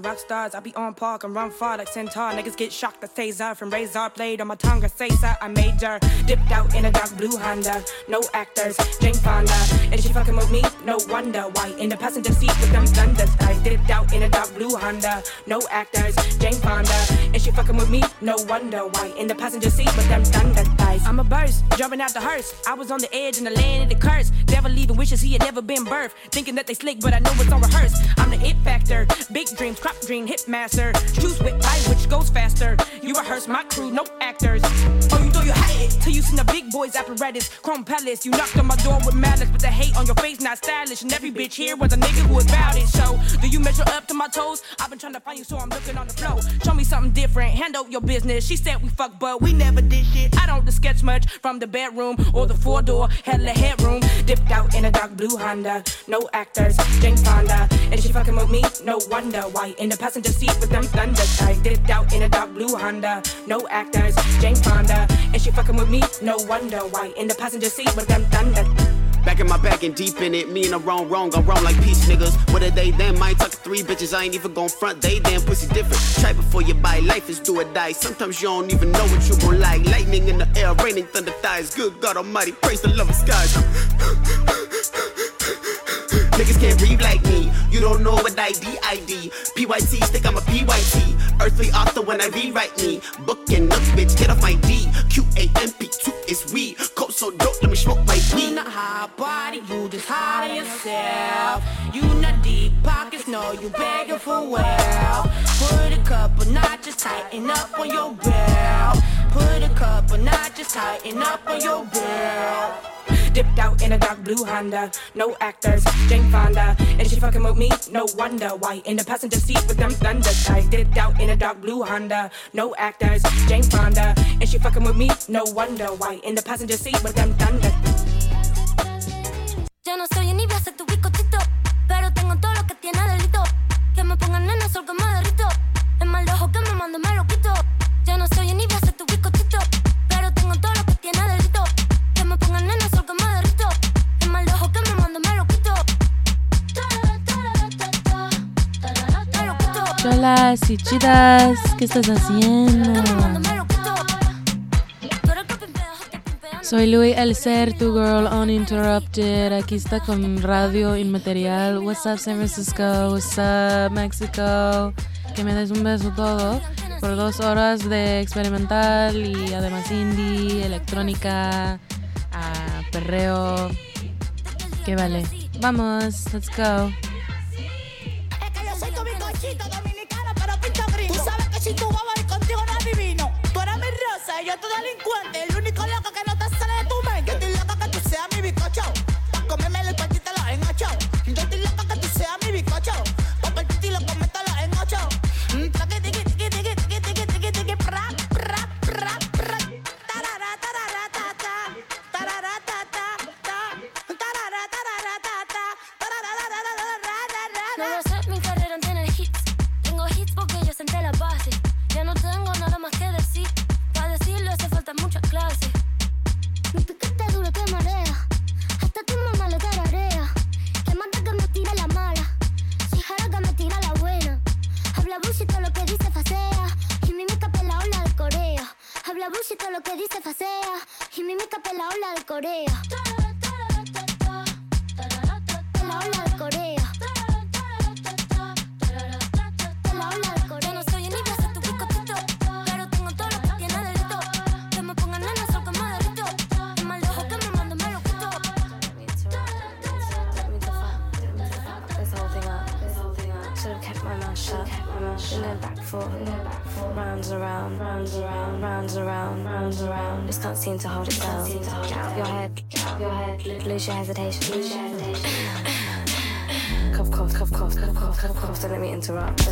and rock stars. I be on park and run far like Centaur. Niggas get shocked. The taser from razor blade on my tongue. I say, sir, I major. Dipped out in a dark blue Honda. No actors, Jane Fonda. And she fucking with me, no wonder why. In the passenger seat with them thunder skies. Dipped out in a dark blue Honda. No actors, Jane Fonda. And she fucking with me, no wonder why. In the passenger seat with them thunder skies. I'm a burst, jumping out the hearse. I was on the edge in the land of the curse. Devil leaving wishes he had never been birthed. Thinking that they slick, but I know it's all rehearsed. I'm the it factor. Big dreams, crop dream, hit master. Choose with light, which goes faster. You rehearse my crew, no actors. Oh, you thought you had it till you seen the big boys apparatus. Chrome palace, you knocked on my door with malice, but the hate on your face not stylish. And every bitch here was a nigga who was about it. So, do you measure up to my toes? I've been trying to find you, so I'm looking on the floor. Show me something different, handle your business. She said we fuck, but we never did shit. I don't sketch much from the bedroom or the four door, hella headroom. Dipped out in a dark blue Honda, no actors, Jane Fonda. And she fucking with me, no wonder why. In the passenger seat with them thunder thighs. Dipped out in a dark blue Honda, no actors, Jane Fonda. And she fucking with me, no wonder why. In the passenger seat with them thunder Back in my back and deep in it, me and the wrong, wrong, I'm wrong like peace niggas. What are they then? Might talk three bitches, I ain't even gon' front, they damn pussy different. Try before you buy, life is do or die. Sometimes you don't even know what you gon' like. Lightning in the air, raining thunder thighs. Good God Almighty, praise the love of skies. Niggas can't breathe like. You don't know what I D I D. PYT, think I'm a PYT. Earthly author when I rewrite me. Book and bitch, get off my D. Q A M P 2 is weed. Coat so dope, let me smoke my weed. Not hot body, you just hot yourself. You not deep pockets, no, you begging for wealth. Put a couple notches, tighten up on your belt. Put a couple notches, tighten up on your belt. Dipped out in a dark blue Honda, no actors, Jane Fonda. And she fucking with me, no wonder why. In the passenger seat with them thunder thighs. Dipped out in a dark blue Honda, no actors, Jane Fonda. And she fucking with me, no wonder why. In the passenger seat with them thunder. Yo no soy envidia, soy tu bizcochito. Pero tengo todo lo que tiene delito. Que me pongan. Cholas y chidas, ¿qué estás haciendo? Soy Louis El Ser, tu girl uninterrupted. Aquí está con Radio Inmaterial. What's up, San Francisco? What's up, Mexico? Que me des un beso todo. Por dos horas de experimental y además indie, electrónica, ah, perreo. Que vale. Vamos, let's go. Yo tu delincuente. El único loco que no te sale de tu mente. Yo estoy loca que tú seas mi bizcocho. Pa' comerme el partítelo en ocho. Yo estoy de interrupt.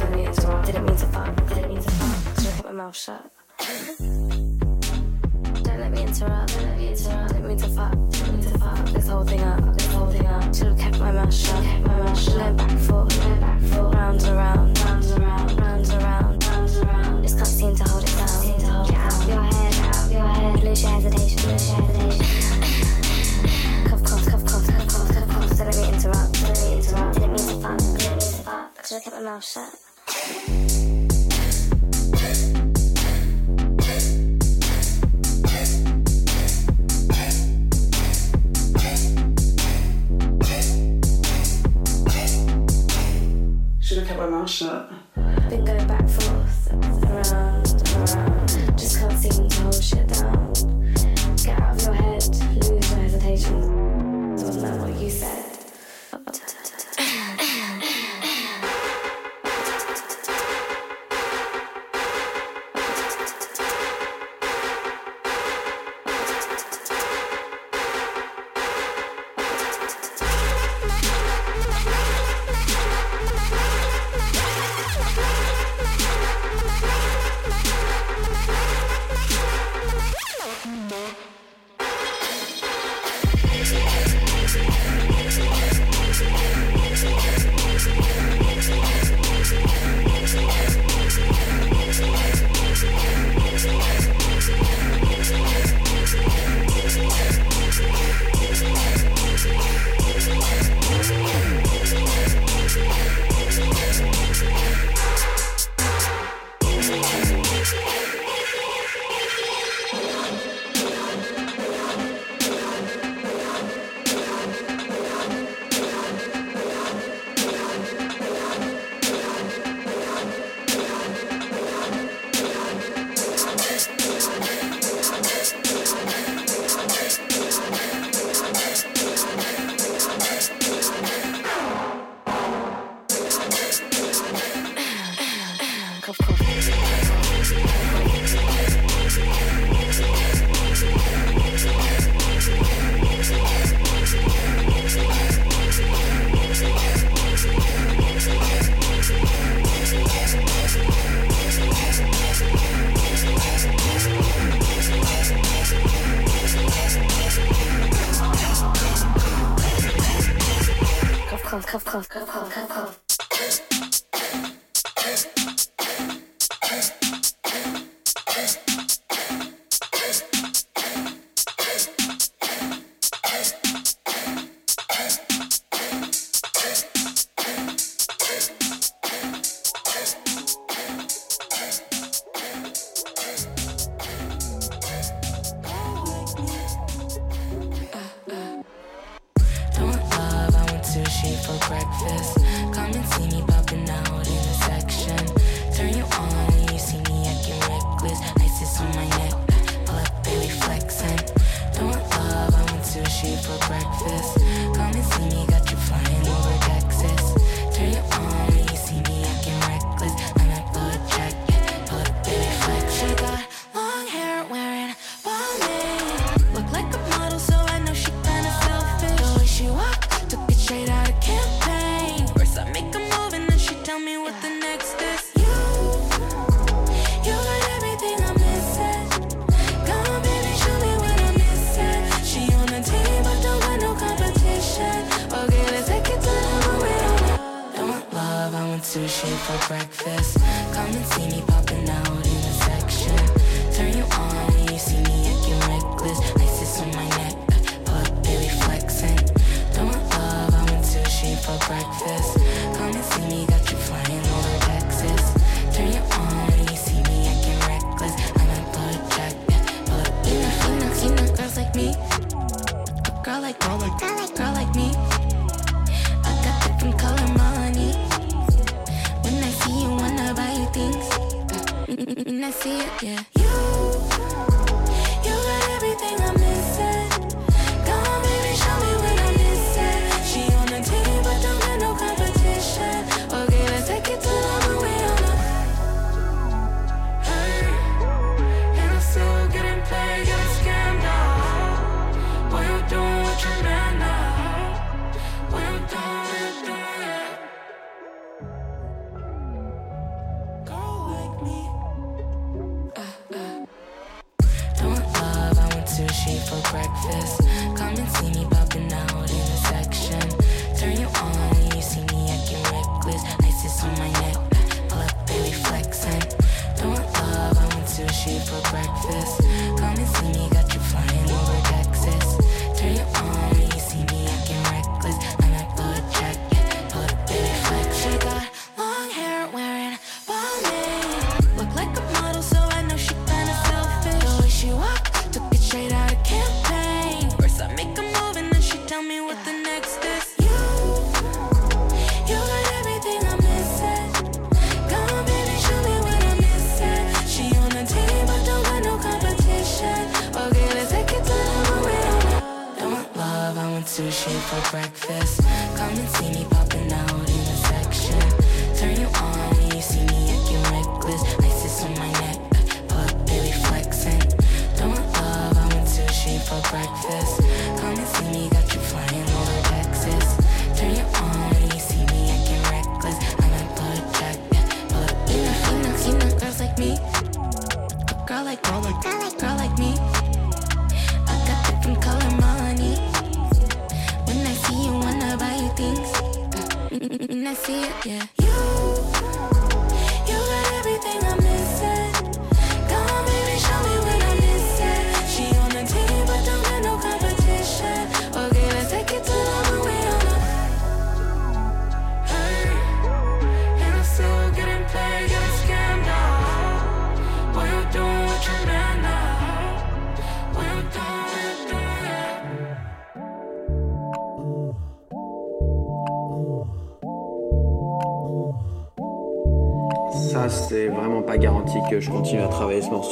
For breakfast.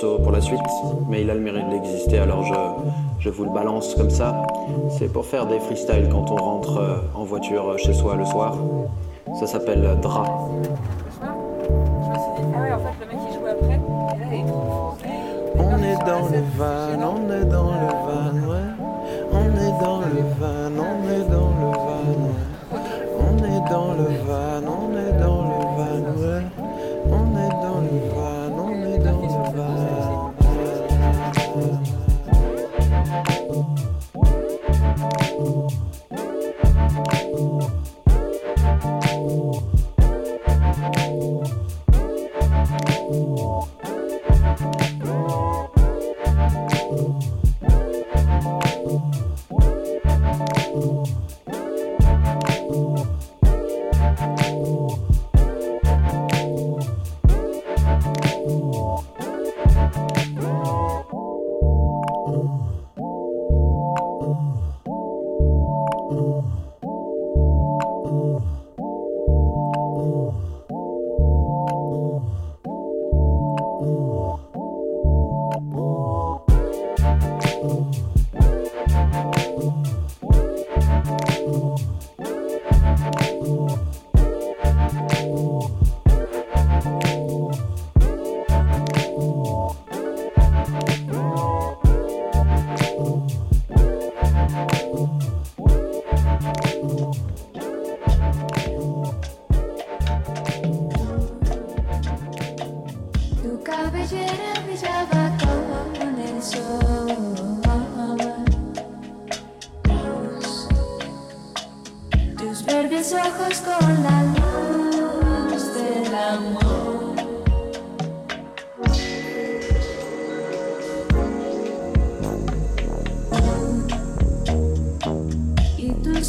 pour la suite, mais il a le mérite d'exister, alors je, je, vous le balance comme ça. C'est pour faire des freestyles quand on rentre euh, en voiture euh, chez soi le soir. Ça s'appelle euh, Dra. On est dans le van, on est dans le van.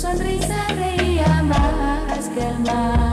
sonrisa reía más que el mar.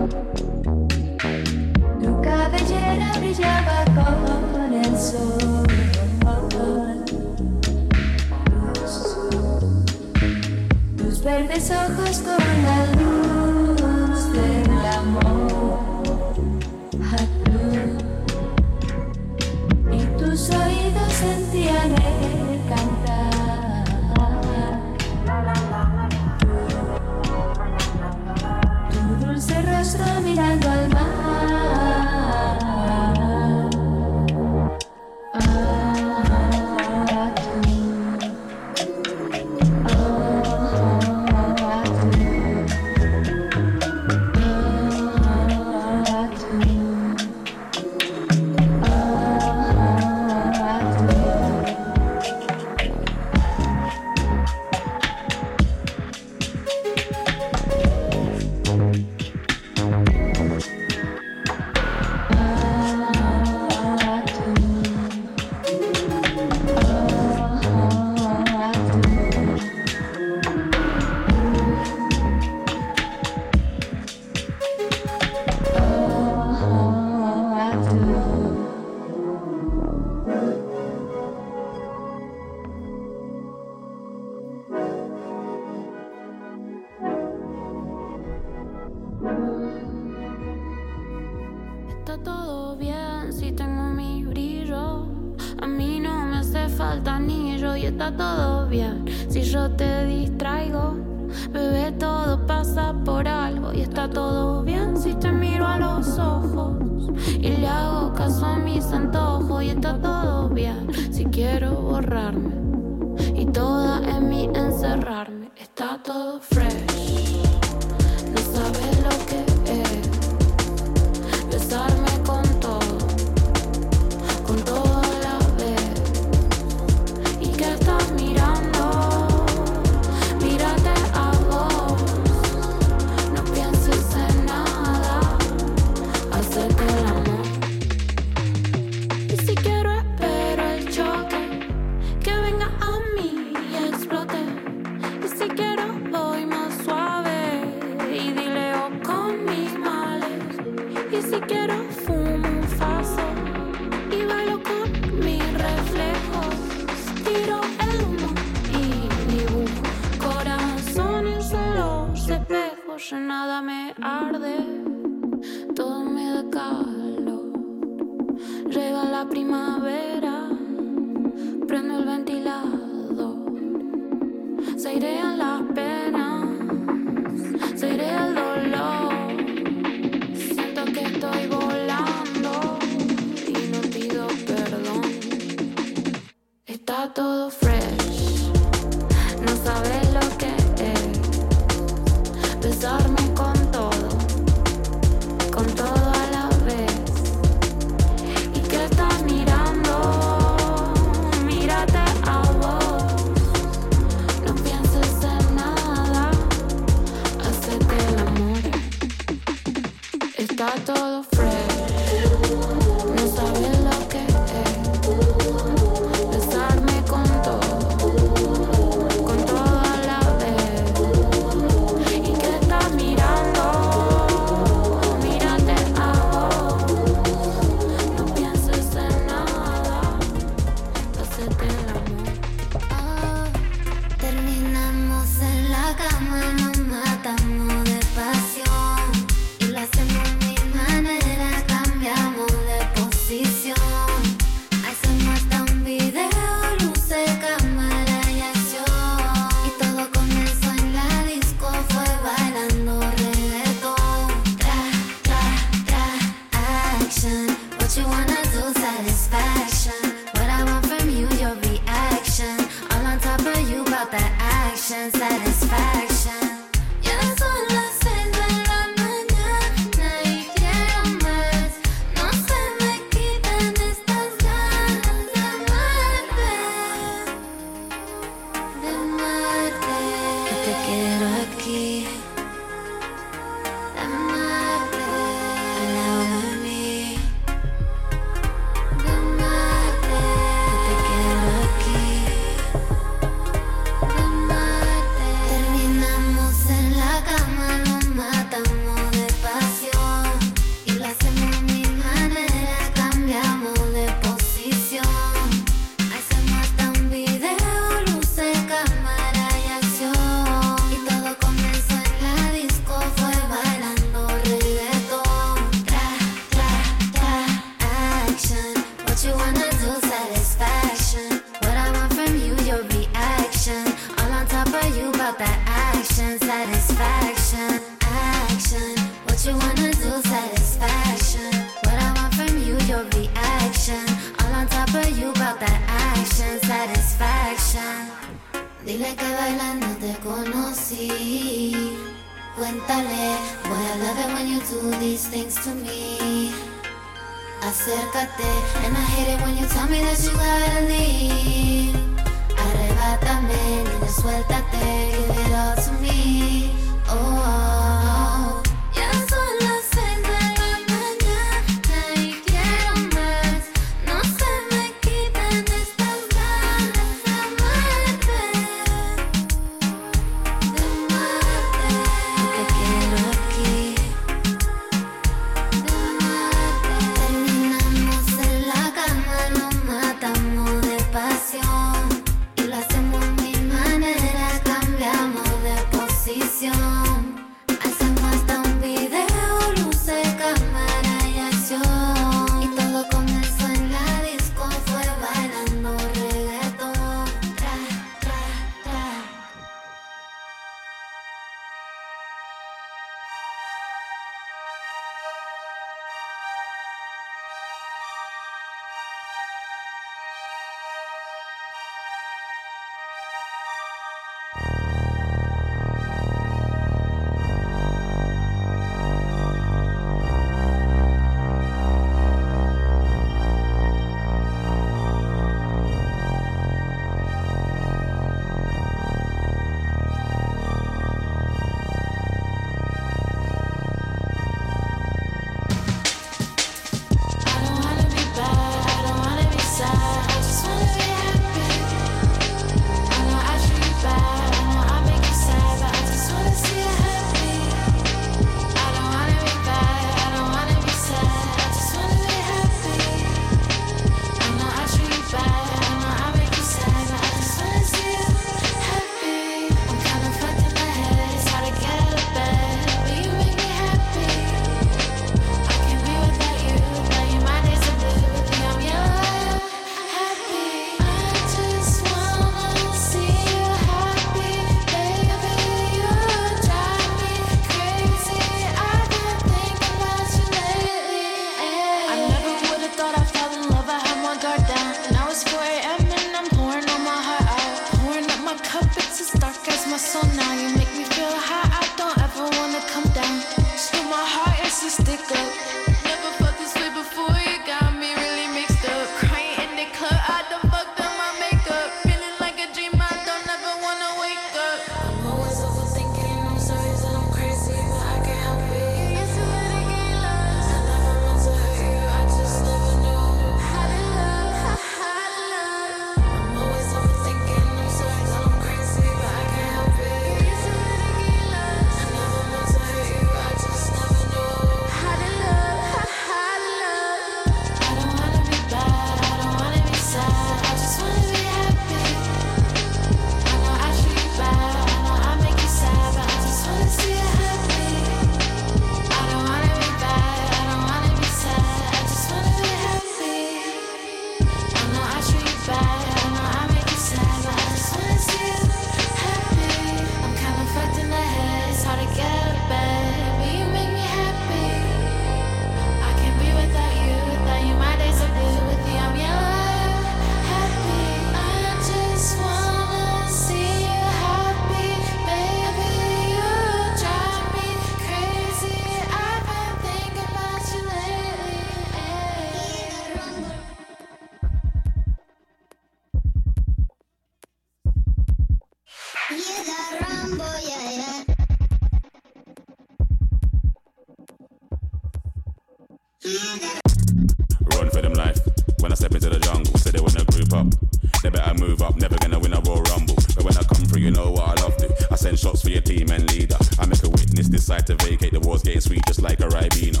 gotta move up, never gonna win a Royal Rumble. But when I come through, you know what I love to. I send shots for your team and leader. I make a witness decide to vacate. The war's getting sweet just like a Ribena.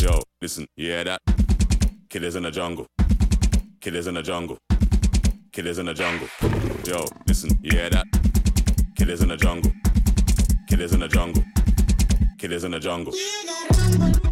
Yo, listen, yeah that. Killers in the jungle. Killers in the jungle. Killers in the jungle. Yo, listen, yeah that. Killers in the jungle. Killers in the jungle. Killers in the jungle.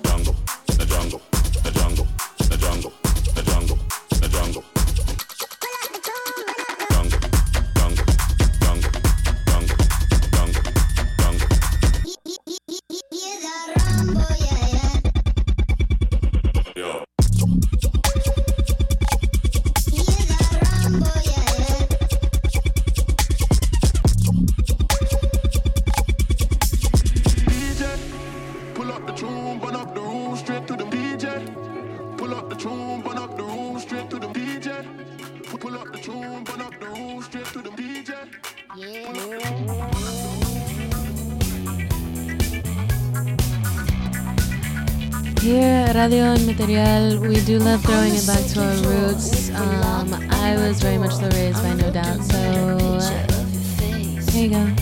Yeah, we do love throwing it back to our roots. Um, I was very much raised by No Doubt, so uh, here you go.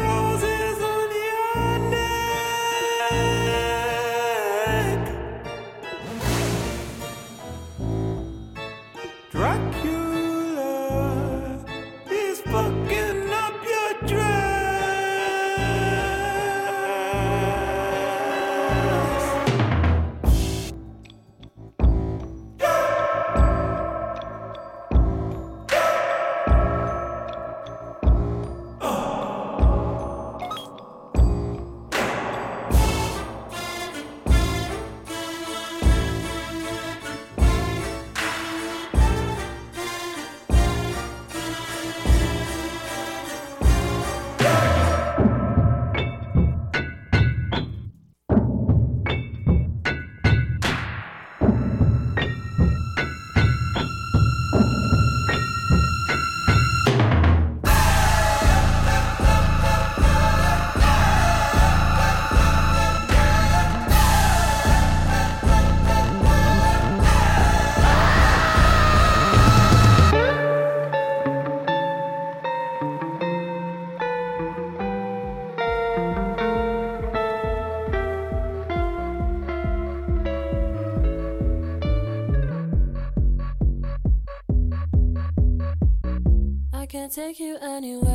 Roses can't take you anywhere.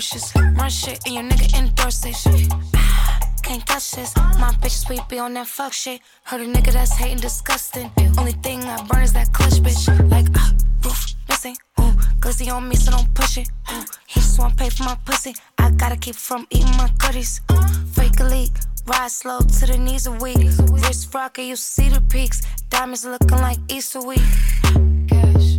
Porsches. Run shit and your nigga endorse it. Can't touch this. My bitch sweet be on that fuck shit. Heard a nigga that's hating disgusting. Only thing I burn is that clutch, bitch. Like, uh, roof missing. Ooh, glizzy on me, so don't push it. Ooh, he just wanna pay for my pussy. I gotta keep from eating my goodies. Fake a leak. Ride slow to the knees are weak. Wrist rocker, you see the peaks. Diamonds looking like Easter week. Cash.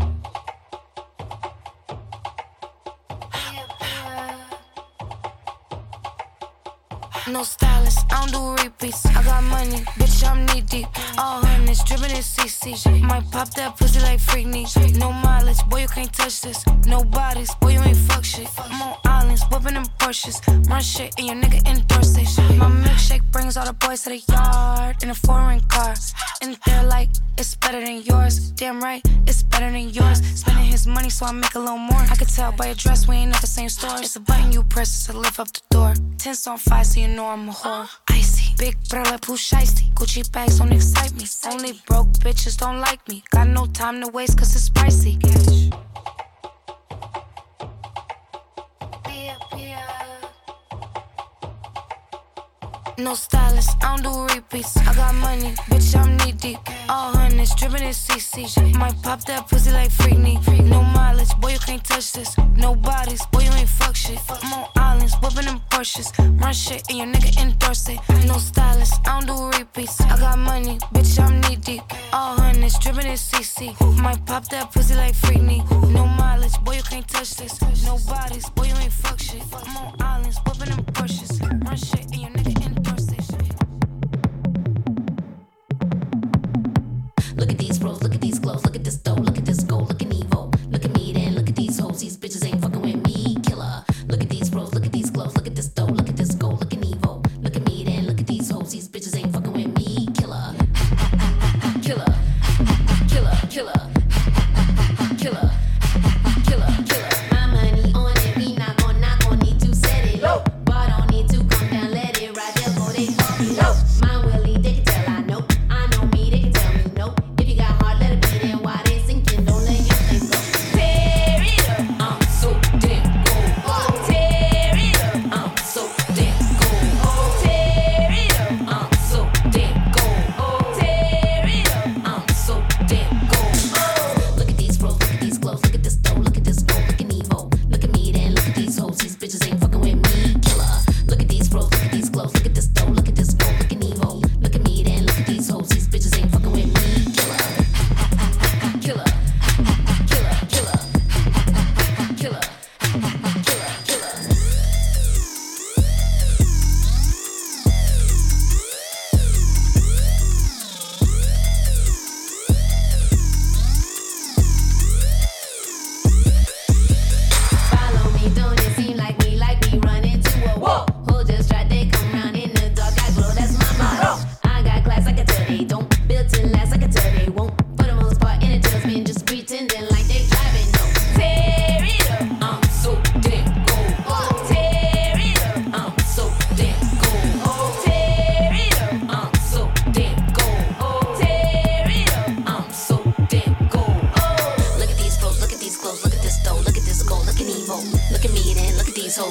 No stylist, I don't do repeats. I got money, bitch, I'm knee deep. All hundreds, dripping in CC. Might pop that pussy like Freakney. No mileage, boy, you can't touch this. No bodies, boy, you ain't fuck shit. I'm on islands, whipping them Porsches. My shit and your nigga endorse it. My milkshake brings all the boys to the yard in a foreign car. And they're like, it's better than yours. Damn right, it's better than yours. Spending his money so I make a little more. I could tell by your dress we ain't at the same store. It's a button you press to lift up the door. Tense on fire so you know I'm a whore. Icy, big brother, shiesty. Gucci bags don't excite me. Only broke bitches don't like me. Got no time to waste cause it's pricey. No stylist, I don't do repeats. I got money, bitch, I'm knee deep. All hundreds, dripping in CC. Might pop that pussy like Freakney. No mileage, boy, you can't touch this. No bodies, boy, you ain't fuck shit. I'm on islands, whipping them Porsches. Run shit and your nigga endorse it. No stylist, I don't do repeats. I got money, bitch, I'm knee deep. All hundreds, dripping in CC. Might pop that pussy like Freakney. No mileage, boy, you can't touch this. No bodies, boy, you ain't fuck shit. I'm on islands, whipping them Porsches. Run shit and your nigga endorse it.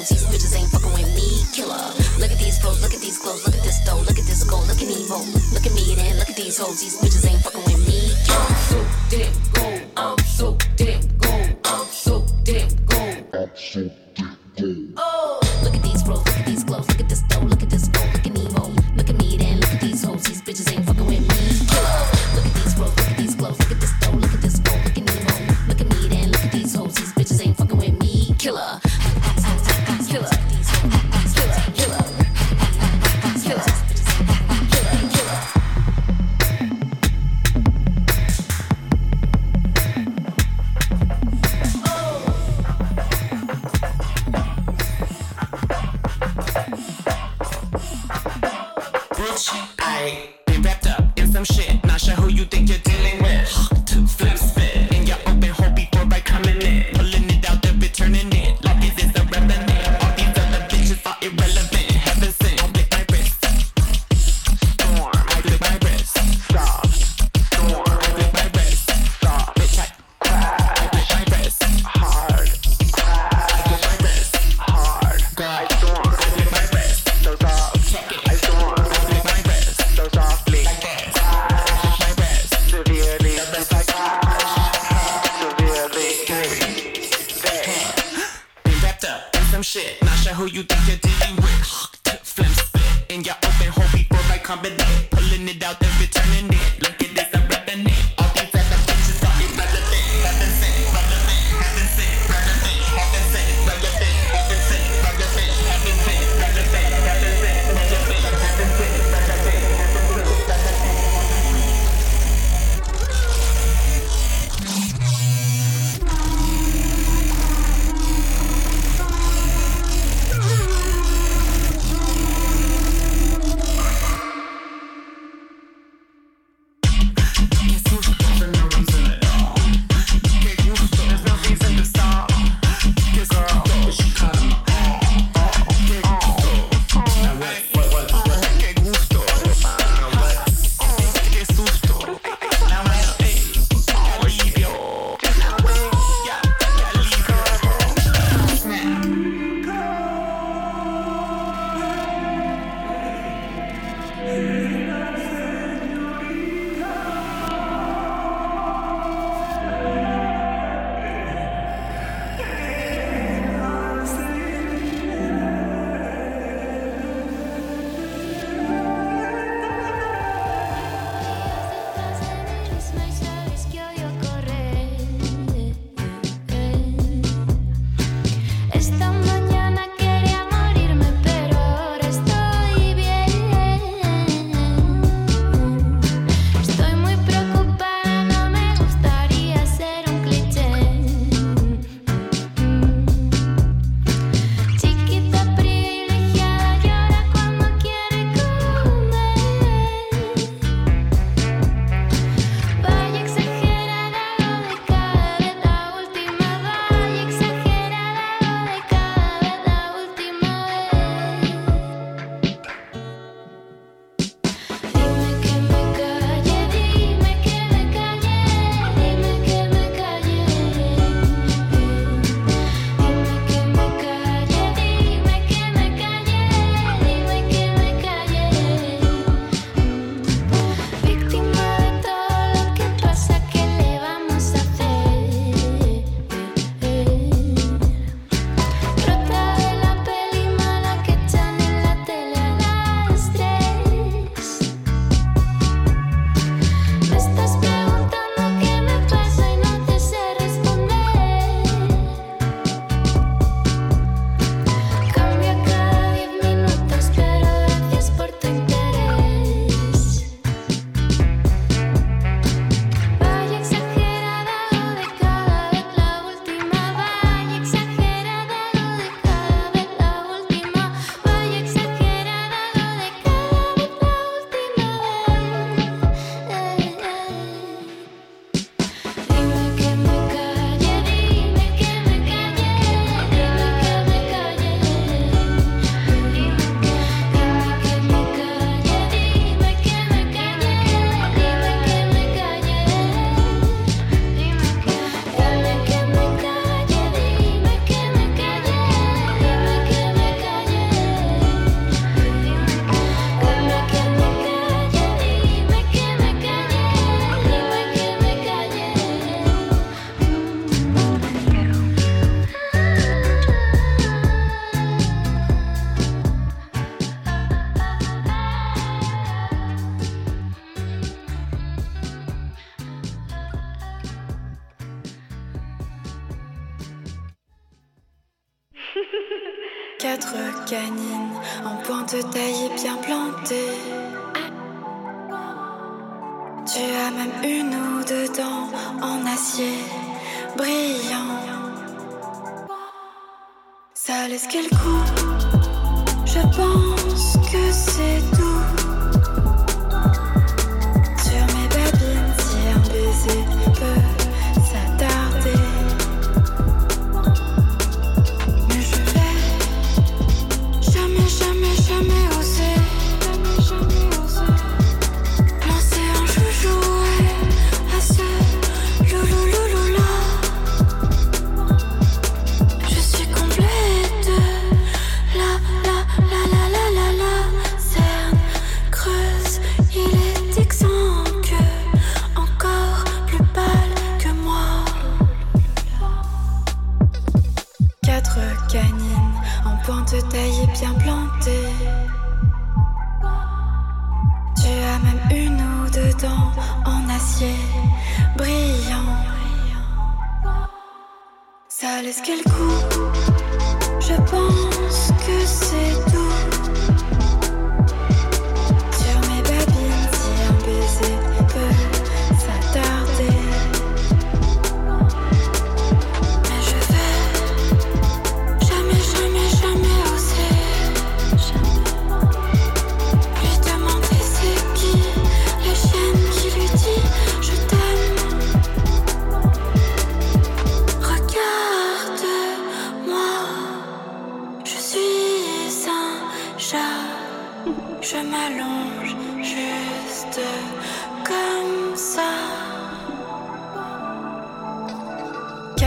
Hoes, these bitches ain't fucking with me, killer. Look at these bros, look at these clothes, look at this dough, look at this gold, look at Evo. Look at me then, look at these hoes, these bitches ain't fucking with me,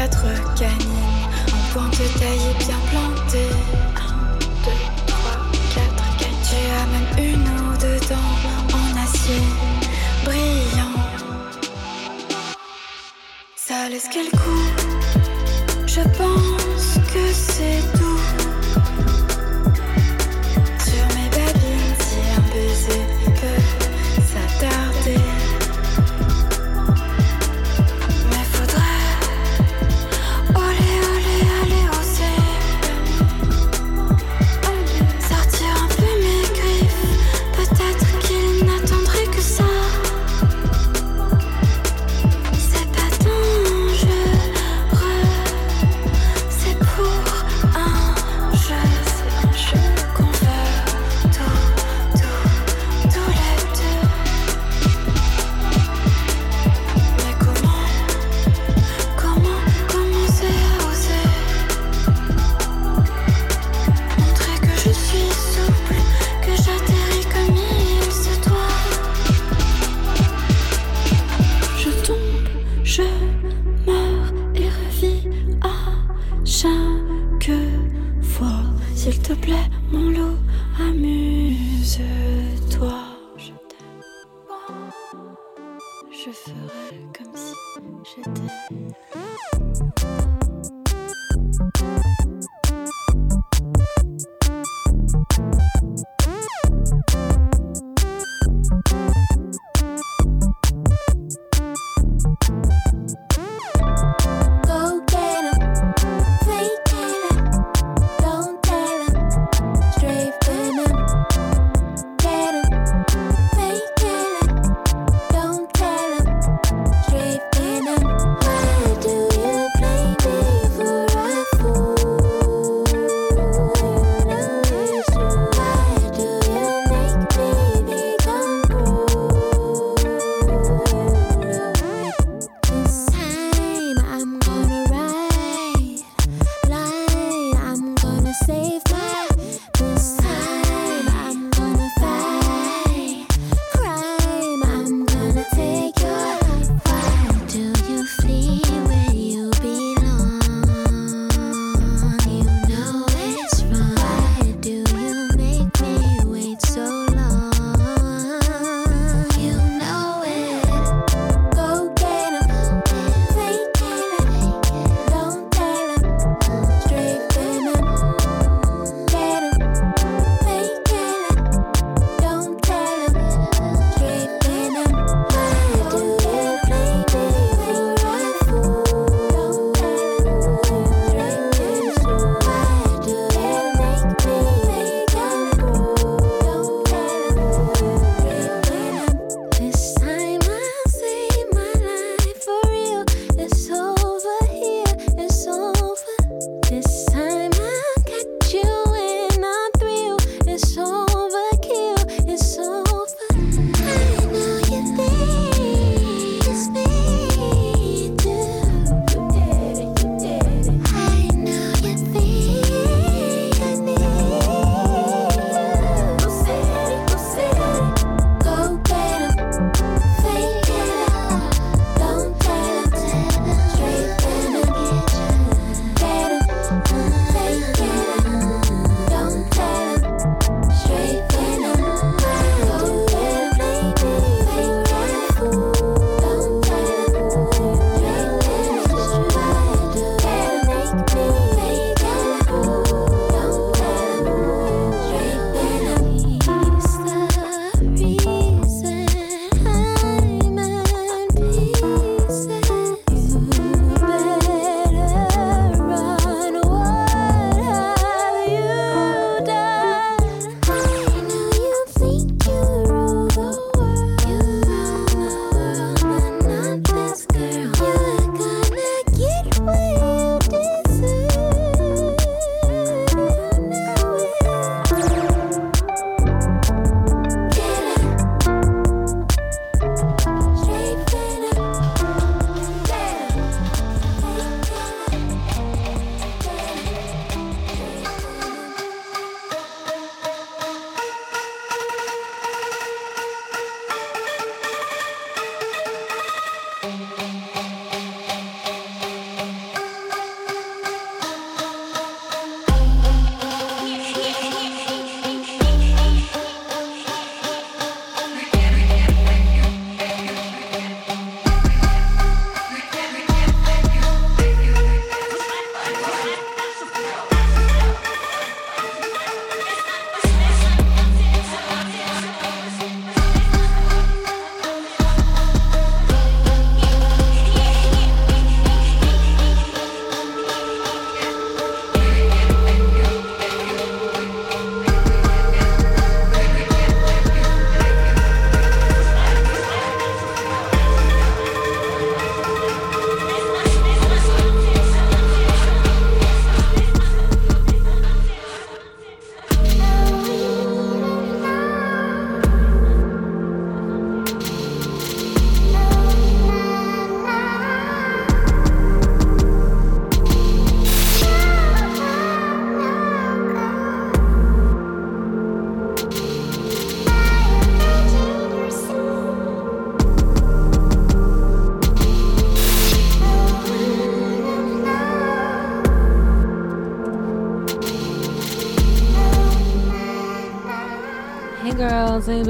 Quatre canines en pointe taillée bien plantées.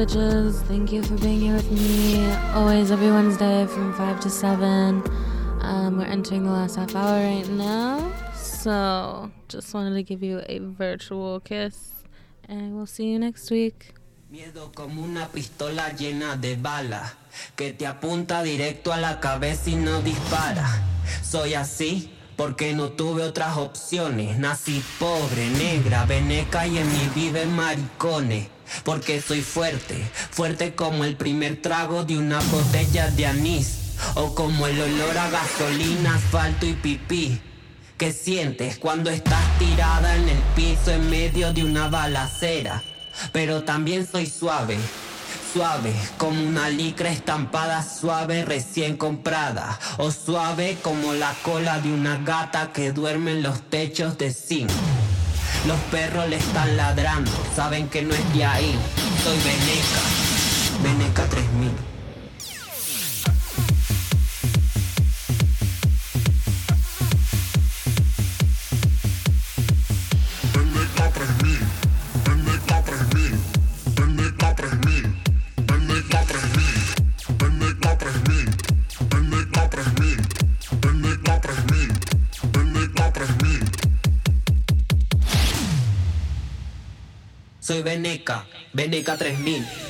Bitches. Thank you for being here with me. Always every Wednesday from 5 to 7. Um, we're entering the last half hour right now. So just wanted to give you a virtual kiss. And we'll see you next week. Miedo como una pistola llena de que te apunta directo a la cabeza y no dispara. Soy así porque no tuve otras opciones. Nací pobre, negra, veneca y en mi viven maricones. Porque soy fuerte, fuerte como el primer trago de una botella de anís. O como el olor a gasolina, asfalto y pipí. ¿Qué sientes cuando estás tirada en el piso en medio de una balacera? Pero también soy suave, suave como una licra estampada, suave recién comprada. O suave como la cola de una gata que duerme en los techos de zinc. Los perros le están ladrando, saben que no es de ahí. Soy Veneca, Veneca 3000. Veneca, Veneca 3000.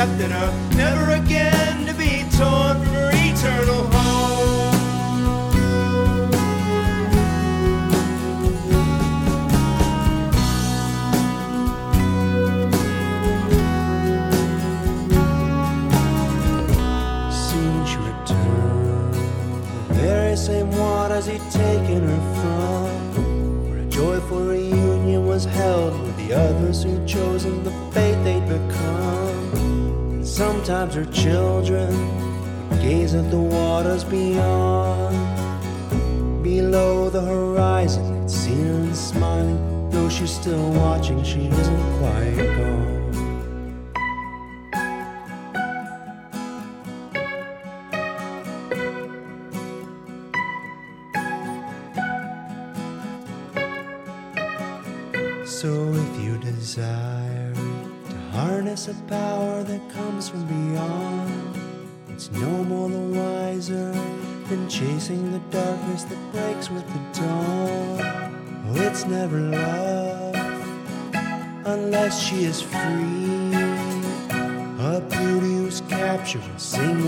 accepted her her children, gaze at the waters beyond. Chasing the darkness that breaks with the dawn. Oh, it's never love unless she is free. A beauty who's captured and sings.